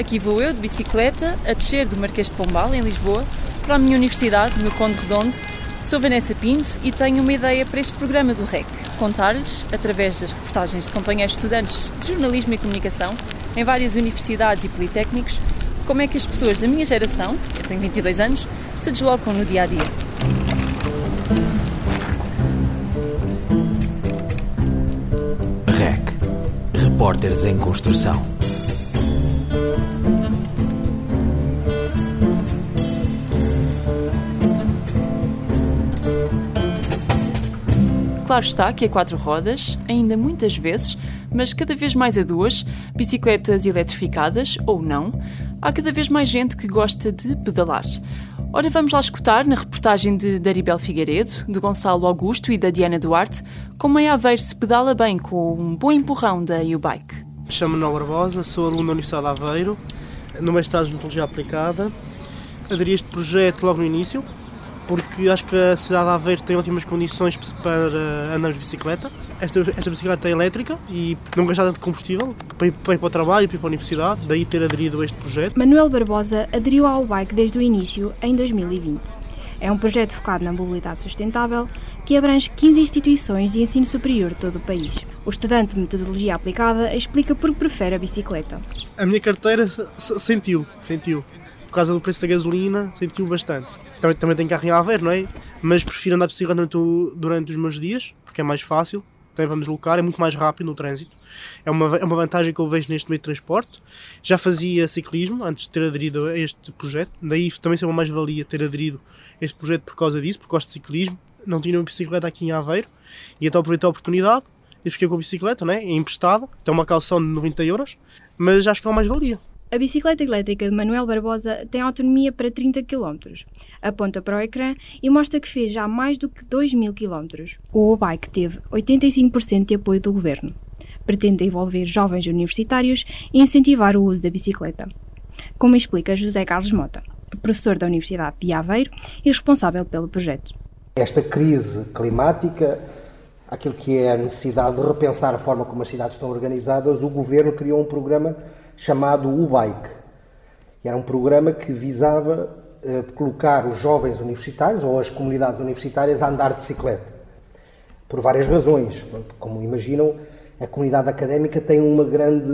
aqui vou eu de bicicleta a descer do Marquês de Pombal, em Lisboa, para a minha universidade, no Conde Redondo. Sou Vanessa Pinto e tenho uma ideia para este programa do REC: contar-lhes, através das reportagens de companheiros estudantes de jornalismo e comunicação em várias universidades e politécnicos, como é que as pessoas da minha geração, eu tenho 22 anos, se deslocam no dia a dia. REC Repórteres em Construção. Claro está que a quatro rodas, ainda muitas vezes, mas cada vez mais a duas, bicicletas eletrificadas ou não, há cada vez mais gente que gosta de pedalar. Ora, vamos lá escutar na reportagem de Daribel Figueiredo, de Gonçalo Augusto e da Diana Duarte, como em Aveiro se pedala bem com um bom empurrão da U-Bike. Chamo-me Noel Barbosa, sou aluno da Universidade de Aveiro, no mestrado de Metodologia Aplicada. Aderi este projeto logo no início, porque acho que a cidade de Aveiro tem ótimas condições para andar de bicicleta. Esta, esta bicicleta é elétrica e não gasta tanto combustível para ir, para ir para o trabalho e para ir para a universidade, daí ter aderido a este projeto. Manuel Barbosa aderiu ao bike desde o início, em 2020. É um projeto focado na mobilidade sustentável que abrange 15 instituições de ensino superior de todo o país. O estudante de metodologia aplicada explica por que prefere a bicicleta. A minha carteira sentiu, sentiu. Por causa do preço da gasolina, sentiu bastante também, também tenho carro em Aveiro, não é? Mas prefiro andar de bicicleta durante, durante os meus dias, porque é mais fácil, também vamos deslocar, é muito mais rápido no trânsito. É uma, é uma vantagem que eu vejo neste meio de transporte. Já fazia ciclismo antes de ter aderido a este projeto, daí também ser uma mais-valia ter aderido a este projeto por causa disso, porque gosto de ciclismo. Não tinha uma bicicleta aqui em Aveiro e então aproveitei a oportunidade e fiquei com a bicicleta, né? emprestada, tem uma calção de 90 euros, mas acho que é uma mais-valia. A bicicleta elétrica de Manuel Barbosa tem autonomia para 30 km. Aponta para o ecrã e mostra que fez já mais do que 2 mil km. O bike teve 85% de apoio do governo. Pretende envolver jovens universitários e incentivar o uso da bicicleta. Como explica José Carlos Mota, professor da Universidade de Aveiro e responsável pelo projeto. Esta crise climática aquilo que é a necessidade de repensar a forma como as cidades estão organizadas, o governo criou um programa chamado O Bike. E era um programa que visava eh, colocar os jovens universitários ou as comunidades universitárias a andar de bicicleta. Por várias razões. Como imaginam, a comunidade académica tem uma grande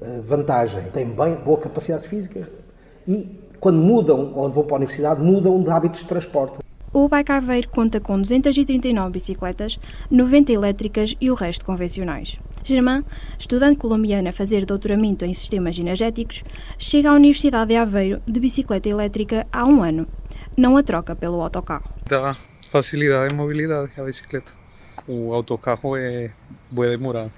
eh, vantagem. Tem bem boa capacidade física e, quando mudam, quando vão para a universidade, mudam de hábitos de transporte. O Bike Aveiro conta com 239 bicicletas, 90 elétricas e o resto convencionais. Germain, estudante colombiana a fazer doutoramento em sistemas energéticos, chega à Universidade de Aveiro de bicicleta elétrica há um ano. Não a troca pelo autocarro. Dá facilidade de mobilidade a bicicleta. O autocarro é vai demorar,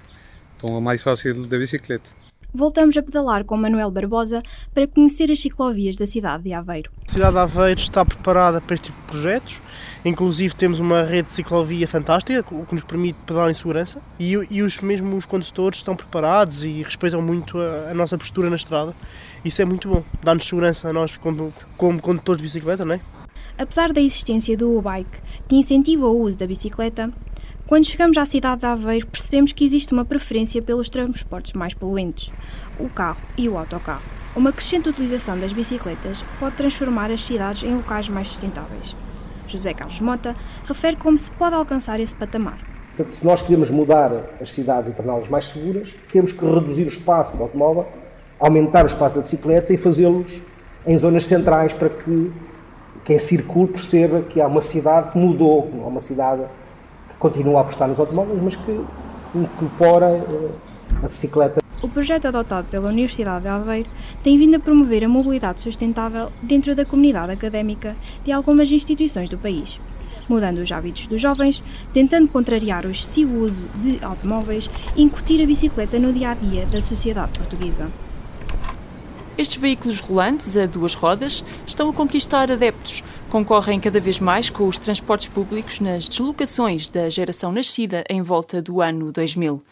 então é mais fácil de bicicleta. Voltamos a pedalar com Manuel Barbosa para conhecer as ciclovias da cidade de Aveiro. A cidade de Aveiro está preparada para este tipo de projetos. Inclusive temos uma rede de ciclovia fantástica o que nos permite pedalar em segurança e, e os mesmos os condutores estão preparados e respeitam muito a, a nossa postura na estrada. Isso é muito bom, dá-nos segurança a nós como, como condutores de bicicleta, não é? Apesar da existência do U-Bike, que incentiva o uso da bicicleta, quando chegamos à cidade de Aveiro, percebemos que existe uma preferência pelos transportes mais poluentes, o carro e o autocarro. Uma crescente utilização das bicicletas pode transformar as cidades em locais mais sustentáveis. José Carlos Mota refere como se pode alcançar esse patamar. Portanto, se nós queremos mudar as cidades e torná-las mais seguras, temos que reduzir o espaço do automóvel, aumentar o espaço da bicicleta e fazê-los em zonas centrais para que quem circule perceba que há uma cidade que mudou, há uma cidade continua a apostar nos automóveis, mas que incorpora eh, a bicicleta. O projeto adotado pela Universidade de Aveiro tem vindo a promover a mobilidade sustentável dentro da comunidade académica de algumas instituições do país, mudando os hábitos dos jovens, tentando contrariar o excessivo uso de automóveis e incutir a bicicleta no dia a dia da sociedade portuguesa. Estes veículos rolantes a duas rodas estão a conquistar adeptos. Concorrem cada vez mais com os transportes públicos nas deslocações da geração nascida em volta do ano 2000.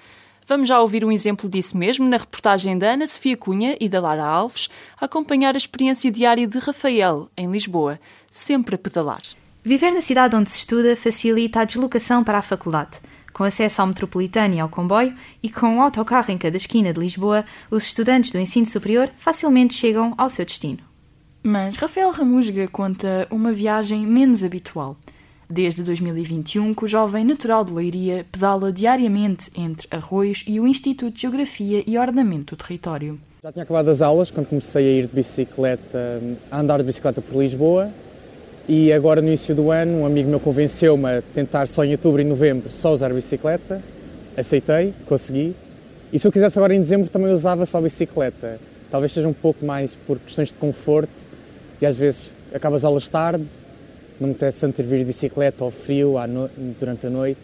Vamos já ouvir um exemplo disso mesmo na reportagem da Ana Sofia Cunha e da Lara Alves, a acompanhar a experiência diária de Rafael, em Lisboa, sempre a pedalar. Viver na cidade onde se estuda facilita a deslocação para a faculdade. Com acesso ao metropolitano e ao comboio e com um autocarro em cada esquina de Lisboa, os estudantes do ensino superior facilmente chegam ao seu destino. Mas Rafael Ramusga conta uma viagem menos habitual. Desde 2021 que o jovem natural de Leiria pedala diariamente entre Arroios e o Instituto de Geografia e Ordenamento do Território. Já tinha acabado as aulas quando comecei a ir de bicicleta, a andar de bicicleta por Lisboa e agora no início do ano um amigo meu convenceu-me a tentar só em outubro e novembro só usar bicicleta, aceitei, consegui e se eu quisesse agora em dezembro também usava só bicicleta. Talvez seja um pouco mais por questões de conforto e às vezes acabas aulas tarde, não me apetece tanto vir de bicicleta ao frio durante a noite.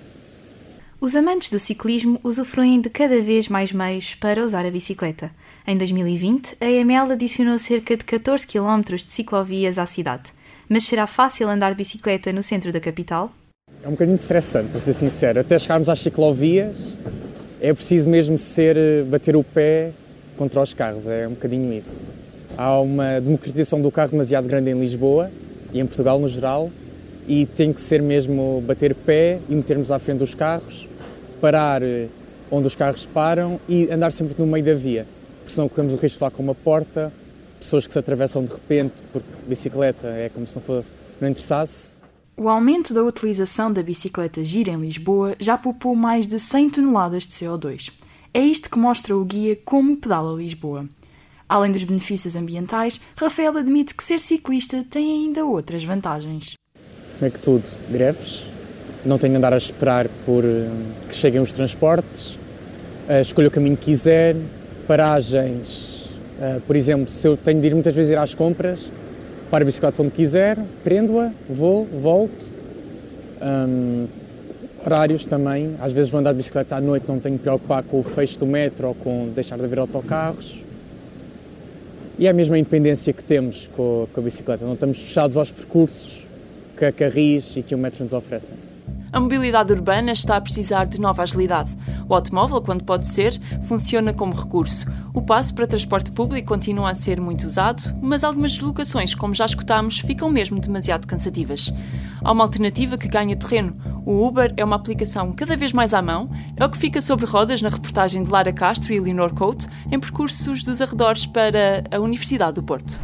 Os amantes do ciclismo usufruem de cada vez mais meios para usar a bicicleta. Em 2020, a EML adicionou cerca de 14 km de ciclovias à cidade. Mas será fácil andar de bicicleta no centro da capital? É um bocadinho estressante, para ser sincero. Até chegarmos às ciclovias, é preciso mesmo ser bater o pé contra os carros, é um bocadinho isso. Há uma democratização do carro demasiado grande em Lisboa e em Portugal no geral, e tem que ser mesmo bater pé e metermos à frente dos carros, parar eh, onde os carros param e andar sempre no meio da via, porque senão corremos o risco de falar com uma porta, pessoas que se atravessam de repente, porque bicicleta é como se não fosse, não interessasse. O aumento da utilização da bicicleta gira em Lisboa já poupou mais de 100 toneladas de CO2. É isto que mostra o guia Como Pedala Lisboa. Além dos benefícios ambientais, Rafael admite que ser ciclista tem ainda outras vantagens. Como é que tudo? Greves, não tenho de andar a esperar por eh, que cheguem os transportes, uh, escolho o caminho que quiser, paragens, uh, por exemplo, se eu tenho de ir muitas vezes ir às compras, paro a bicicleta onde quiser, prendo-a, vou, volto. Horários também, às vezes vou andar de bicicleta à noite, não tenho de preocupar com o fecho do metro ou com deixar de haver autocarros. E é a mesma independência que temos com, a bicicleta, não estamos fechados aos percursos que a Carris e que o metro nos oferecem. A mobilidade urbana está a precisar de nova agilidade. O automóvel, quando pode ser, funciona como recurso. O passo para transporte público continua a ser muito usado, mas algumas deslocações, como já escutámos, ficam mesmo demasiado cansativas. Há uma alternativa que ganha terreno. O Uber é uma aplicação cada vez mais à mão, é o que fica sobre rodas na reportagem de Lara Castro e Leonor Couto em percursos dos arredores para a Universidade do Porto.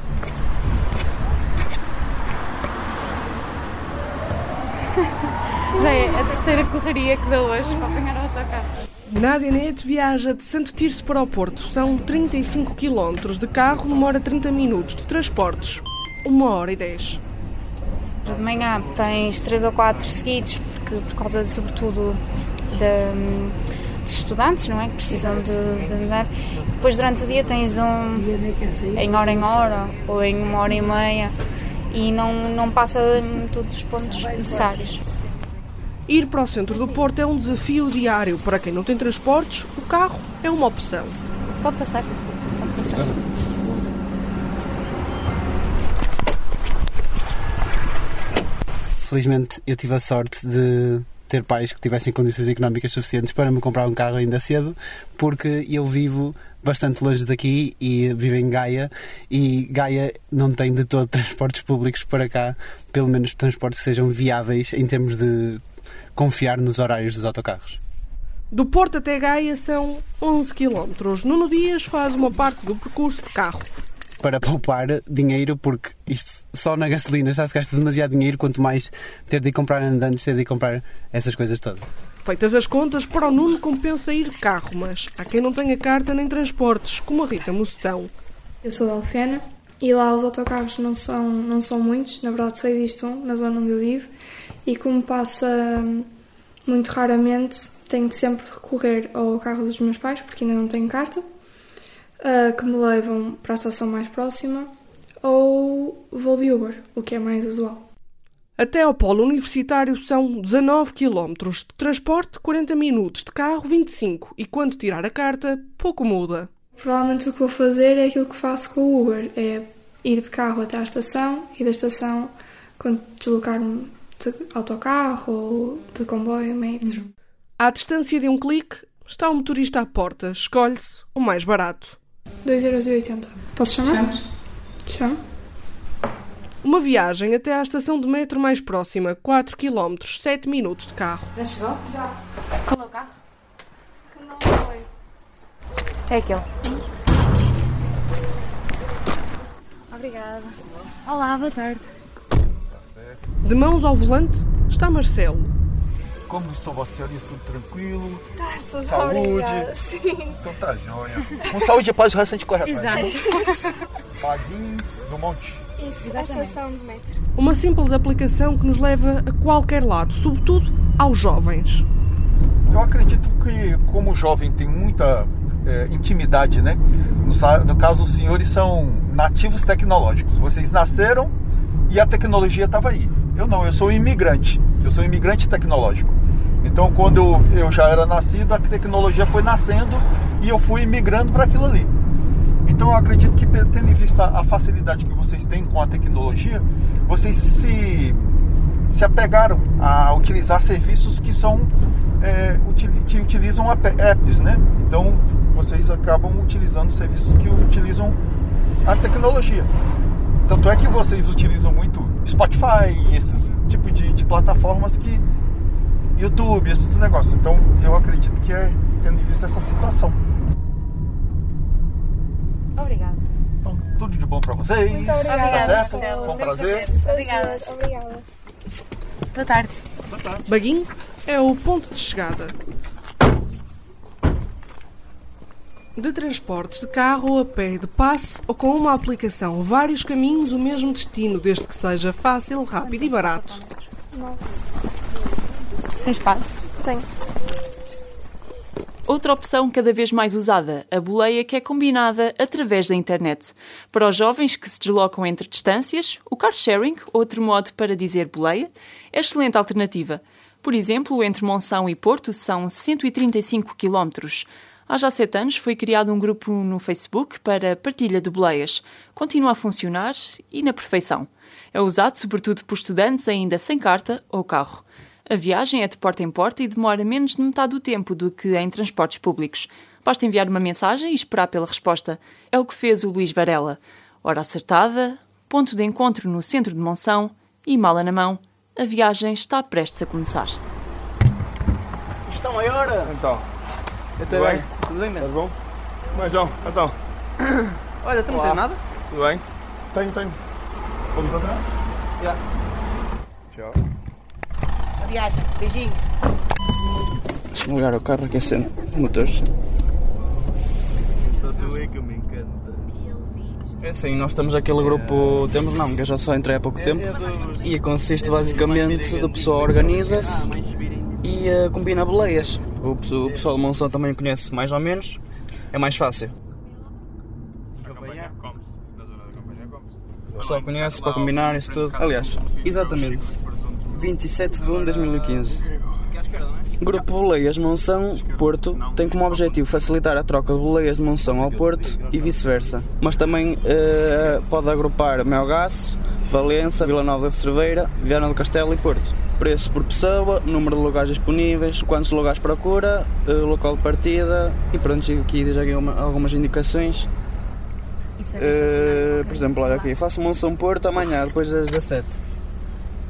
Já é a terceira correria que dou hoje para apanhar o autocarro. Nádia Neto viaja de Santo Tirso para o Porto. São 35 km de carro, numa hora 30 minutos. De transportes, uma hora e 10. De manhã tens três ou quatro seguidos, porque, por causa, de, sobretudo, dos estudantes, não é? Que precisam de, de andar. Depois, durante o dia, tens um em hora em hora ou em uma hora e meia e não, não passa em todos os pontos necessários. Ir para o centro do Porto é um desafio diário. Para quem não tem transportes, o carro é uma opção. Pode passar. Pode passar. Felizmente eu tive a sorte de ter pais que tivessem condições económicas suficientes para me comprar um carro ainda cedo, porque eu vivo bastante longe daqui e vivo em Gaia e Gaia não tem de todo transportes públicos para cá, pelo menos transportes que sejam viáveis em termos de confiar nos horários dos autocarros. Do Porto até Gaia são 11 km. Nuno Dias faz uma parte do percurso de carro. Para poupar dinheiro, porque isto só na gasolina já se gasta demasiado dinheiro, quanto mais ter de ir comprar andantes, ter de ir comprar essas coisas todas. Feitas as contas, para o Nuno compensa ir de carro, mas há quem não tenha carta nem transportes, como a Rita Mocetão. Eu sou da Alfena e lá os autocarros não são, não são muitos, na verdade só existe um na zona onde eu vivo e como passa muito raramente, tenho de sempre recorrer ao carro dos meus pais, porque ainda não tenho carta, que me levam para a estação mais próxima, ou vou de Uber, o que é mais usual. Até ao polo universitário são 19 km, de transporte 40 minutos, de carro 25 e quando tirar a carta, pouco muda. Provavelmente o que vou fazer é aquilo que faço com o Uber, é ir de carro até à estação e da estação quando deslocar-me de autocarro ou de comboio, metro. À distância de um clique, está o motorista à porta. Escolhe-se o mais barato. 2,80€. Posso chamar? Chamas? Chamo. Uma viagem até à estação de metro mais próxima, 4 km, 7 minutos de carro. Já chegou? Já. Qual é o carro? Que não foi. É aquele. Obrigada. Olá, boa tarde. De mãos ao volante está Marcelo. Como são vossas senhorias, tudo tranquilo? Graças Saúde. obrigada. Sim. Então tá jóia. Com saúde e paz o resto a gente corre atrás. Exato. Paguinho no monte. Isso, estação metro. Uma simples aplicação que nos leva a qualquer lado, sobretudo aos jovens. Eu acredito que como o jovem tem muita é, intimidade, né? No, no caso, os senhores são nativos tecnológicos. Vocês nasceram e a tecnologia estava aí. Eu não, eu sou um imigrante. Eu sou um imigrante tecnológico. Então, quando eu, eu já era nascido, a tecnologia foi nascendo e eu fui migrando para aquilo ali. Então, eu acredito que, tendo em vista a facilidade que vocês têm com a tecnologia, vocês se, se apegaram a utilizar serviços que são é, que utilizam app- apps, né? Então, vocês acabam utilizando serviços que utilizam a tecnologia. Tanto é que vocês utilizam muito Spotify, esses tipo de, de plataformas que YouTube, esses negócios. Então, eu acredito que é tendo em vista essa situação. Obrigada. Então, tudo de bom para vocês. Muito obrigada, Tá certo? Foi um prazer. Obrigada. Obrigada. Boa tarde. Baguinho é o ponto de chegada. De transportes de carro ou a pé, de passe ou com uma aplicação, vários caminhos, o mesmo destino, desde que seja fácil, rápido e barato. Tem espaço? Tem. Outra opção cada vez mais usada, a boleia que é combinada através da internet. Para os jovens que se deslocam entre distâncias, o car sharing, outro modo para dizer boleia, é excelente alternativa. Por exemplo, entre Monção e Porto são 135 km. Há já sete anos foi criado um grupo no Facebook para partilha de boleias. Continua a funcionar e na perfeição. É usado sobretudo por estudantes ainda sem carta ou carro. A viagem é de porta em porta e demora menos de metade do tempo do que em transportes públicos. Basta enviar uma mensagem e esperar pela resposta. É o que fez o Luís Varela. Hora acertada, ponto de encontro no centro de Monção e mala na mão. A viagem está prestes a começar. Está maior? Então. Eu Tudo bem? Tudo bem, Tudo bom? Mas, João, então. Olha, tu não tens nada? Tudo bem? Tenho, tenho. Vamos para trás? Já. Viagem. Beijinhos. Deixa-me ligar o carro aquecendo. Motores. Está tu aí que me encanta. É assim, nós temos aquele grupo, temos não, que eu já só entrei há pouco tempo e consiste basicamente do pessoal organiza-se e eh, combina boleias. O, o pessoal de Monção também conhece mais ou menos, é mais fácil. O pessoal conhece para combinar isso tudo. Aliás, exatamente, 27 de 1 de 2015. Grupo Boleias Monção Porto tem como objetivo facilitar a troca de boleias de Monção ao Porto e vice-versa, mas também eh, pode agrupar Melgaço, Valença, Vila Nova de Cerveira, Viana do Castelo e Porto. Preço por pessoa, número de lugares disponíveis, quantos lugares procura, eh, local de partida e pronto, aqui diz aqui uma- algumas indicações. Eh, por exemplo, olha aqui, faço Monção Porto amanhã, depois das 17.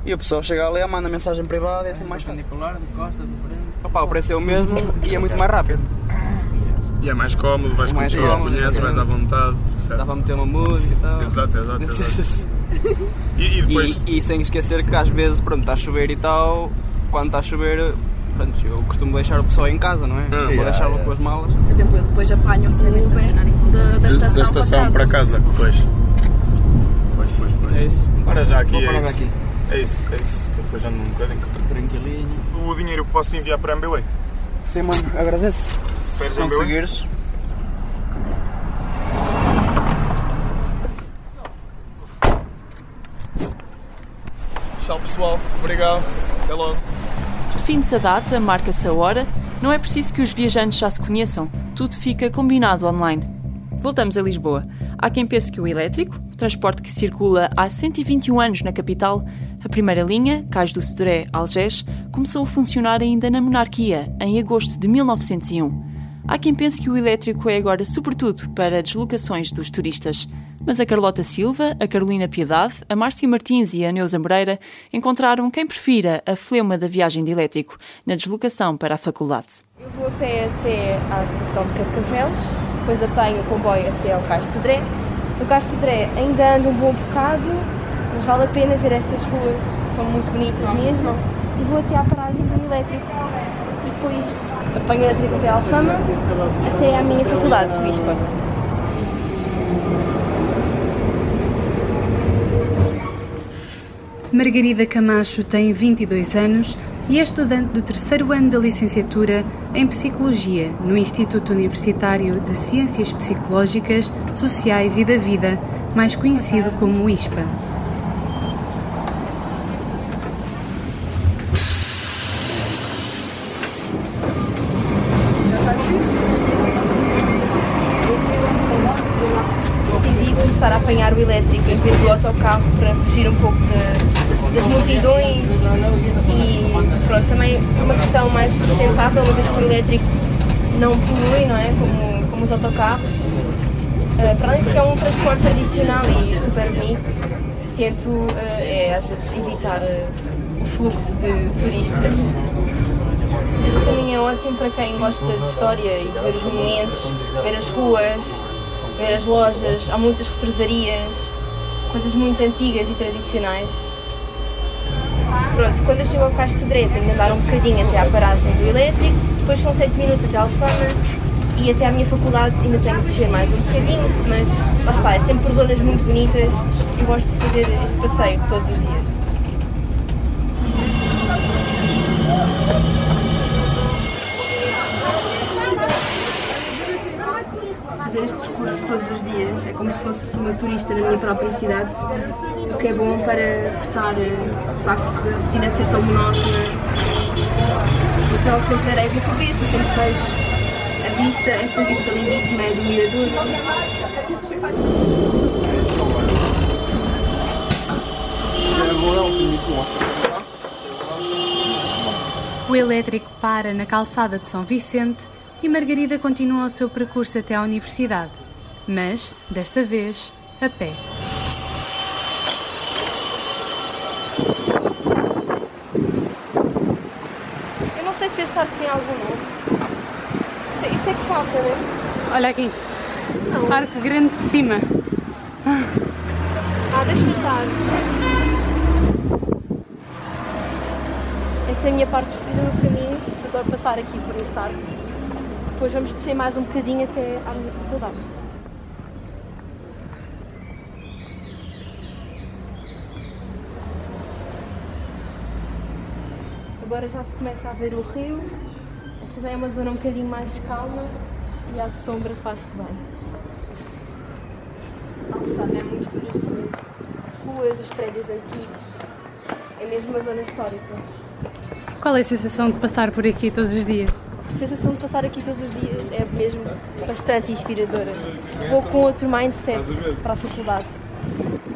E o pessoal chega ali, manda mensagem privada e é assim mais perpendicular, de costas, de frente. Opa, o preço é o mesmo e é muito mais rápido. E é mais cómodo, vais com Mais pessoas que cómodo, conheces, vais à vontade. Dá para meter uma música e tal. Exato, exato, exato. E, e depois. E, e sem esquecer que às vezes, pronto, está a chover e tal, quando está a chover, pronto, eu costumo deixar o pessoal em casa, não é? Ah, Vou yeah, deixá-lo yeah. com as malas. Por exemplo, eu depois apanho o Uber da, da estação, da estação para casa, pois. Pois, pois, pois. É isso. Ora já aqui, Vou é parar isso. aqui. É isso, é isso. Que depois já não um bocadinho. Tranquilinho. O dinheiro que posso enviar para a MBWay? Sim, mano, agradeço. Preferes Se conseguires. Tchau pessoal, obrigado. Até logo. Define-se a data, marca-se a hora, não é preciso que os viajantes já se conheçam, tudo fica combinado online. Voltamos a Lisboa. Há quem pense que o elétrico, transporte que circula há 121 anos na capital, a primeira linha, Cais do Cedré Algés, começou a funcionar ainda na monarquia, em agosto de 1901. Há quem pense que o elétrico é agora sobretudo para deslocações dos turistas. Mas a Carlota Silva, a Carolina Piedade, a Márcia Martins e a Neuza Moreira encontraram quem prefira a flema da viagem de elétrico na deslocação para a faculdade. Eu vou a pé até à estação de Carcavelos, depois apanho o comboio até ao Castro de Dré. No Castro Dré ainda ando um bom bocado, mas vale a pena ver estas ruas, são muito bonitas mesmo. E vou até à paragem do elétrico. E depois apanho o elétrico até à Alfama, até à minha faculdade, o ISPA. Margarida Camacho tem 22 anos e é estudante do terceiro ano da licenciatura em Psicologia no Instituto Universitário de Ciências Psicológicas, Sociais e da Vida, mais conhecido como ISPA. Apanhar o elétrico em vez do autocarro para fugir um pouco de, das multidões e pronto, também por uma questão mais sustentável, uma vez que o elétrico não polui, não é? Como, como os autocarros. Uh, para além de que é um transporte tradicional e super bonito, tento uh, é, às vezes evitar uh, o fluxo de turistas. Este caminho é ótimo para quem gosta de história e de ver os monumentos, ver as ruas, ver as lojas, há muitas represarias, coisas muito antigas e tradicionais. Pronto, quando eu chego ao Castro Dré tenho de andar um bocadinho até à paragem do elétrico, depois são 7 minutos até a Alfama e até à minha faculdade ainda tenho de descer mais um bocadinho, mas lá está, é sempre por zonas muito bonitas e gosto de fazer este passeio todos os dias. Fazer este percurso todos os dias é como se fosse uma turista na minha própria cidade, o que é bom para cortar o facto de a rotina ser tão monótona. Então sempre areia na cabeça, sempre vejo a vista, esta vista lindíssima é do Mirador. O elétrico para na calçada de São Vicente e Margarida continua o seu percurso até à universidade, mas, desta vez, a pé. Eu não sei se este arco tem algum nome. Isso é que falta, não é? Olha aqui. Não. Arco grande de cima. Ah, deixa estar. Esta é a minha parte preferida do caminho. Adoro passar aqui por este arco. Depois vamos descer mais um bocadinho até à minha faculdade. Agora já se começa a ver o rio. Esta já é uma zona um bocadinho mais calma e à sombra faz-se bem. Alfama é muito bonito mesmo. As ruas, os prédios antigos. É mesmo uma zona histórica. Qual é a sensação de passar por aqui todos os dias? A sensação de passar aqui todos os dias é mesmo bastante inspiradora. Vou com outro mindset para a faculdade.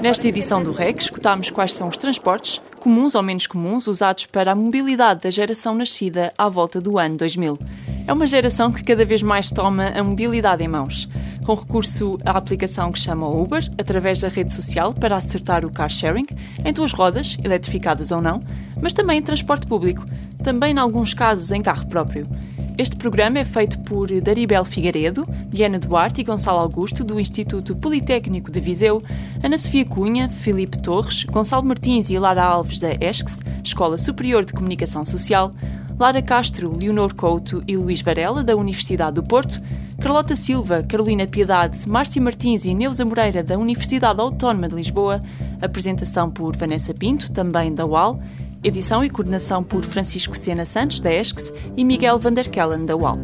Nesta edição do REC, escutámos quais são os transportes, comuns ou menos comuns, usados para a mobilidade da geração nascida à volta do ano 2000. É uma geração que cada vez mais toma a mobilidade em mãos, com recurso à aplicação que chama Uber, através da rede social para acertar o car sharing, em duas rodas, eletrificadas ou não, mas também em transporte público, também em alguns casos em carro próprio. Este programa é feito por Daribel Figueiredo, Diana Duarte e Gonçalo Augusto, do Instituto Politécnico de Viseu, Ana Sofia Cunha, Filipe Torres, Gonçalo Martins e Lara Alves, da ESCS, Escola Superior de Comunicação Social, Lara Castro, Leonor Couto e Luís Varela, da Universidade do Porto, Carlota Silva, Carolina Piedade, Márcia Martins e Neuza Moreira, da Universidade Autónoma de Lisboa, apresentação por Vanessa Pinto, também da UAL, Edição e coordenação por Francisco Sena Santos, da ESCS, e Miguel Vanderkellen, da UAL.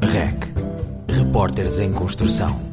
REC Repórteres em Construção.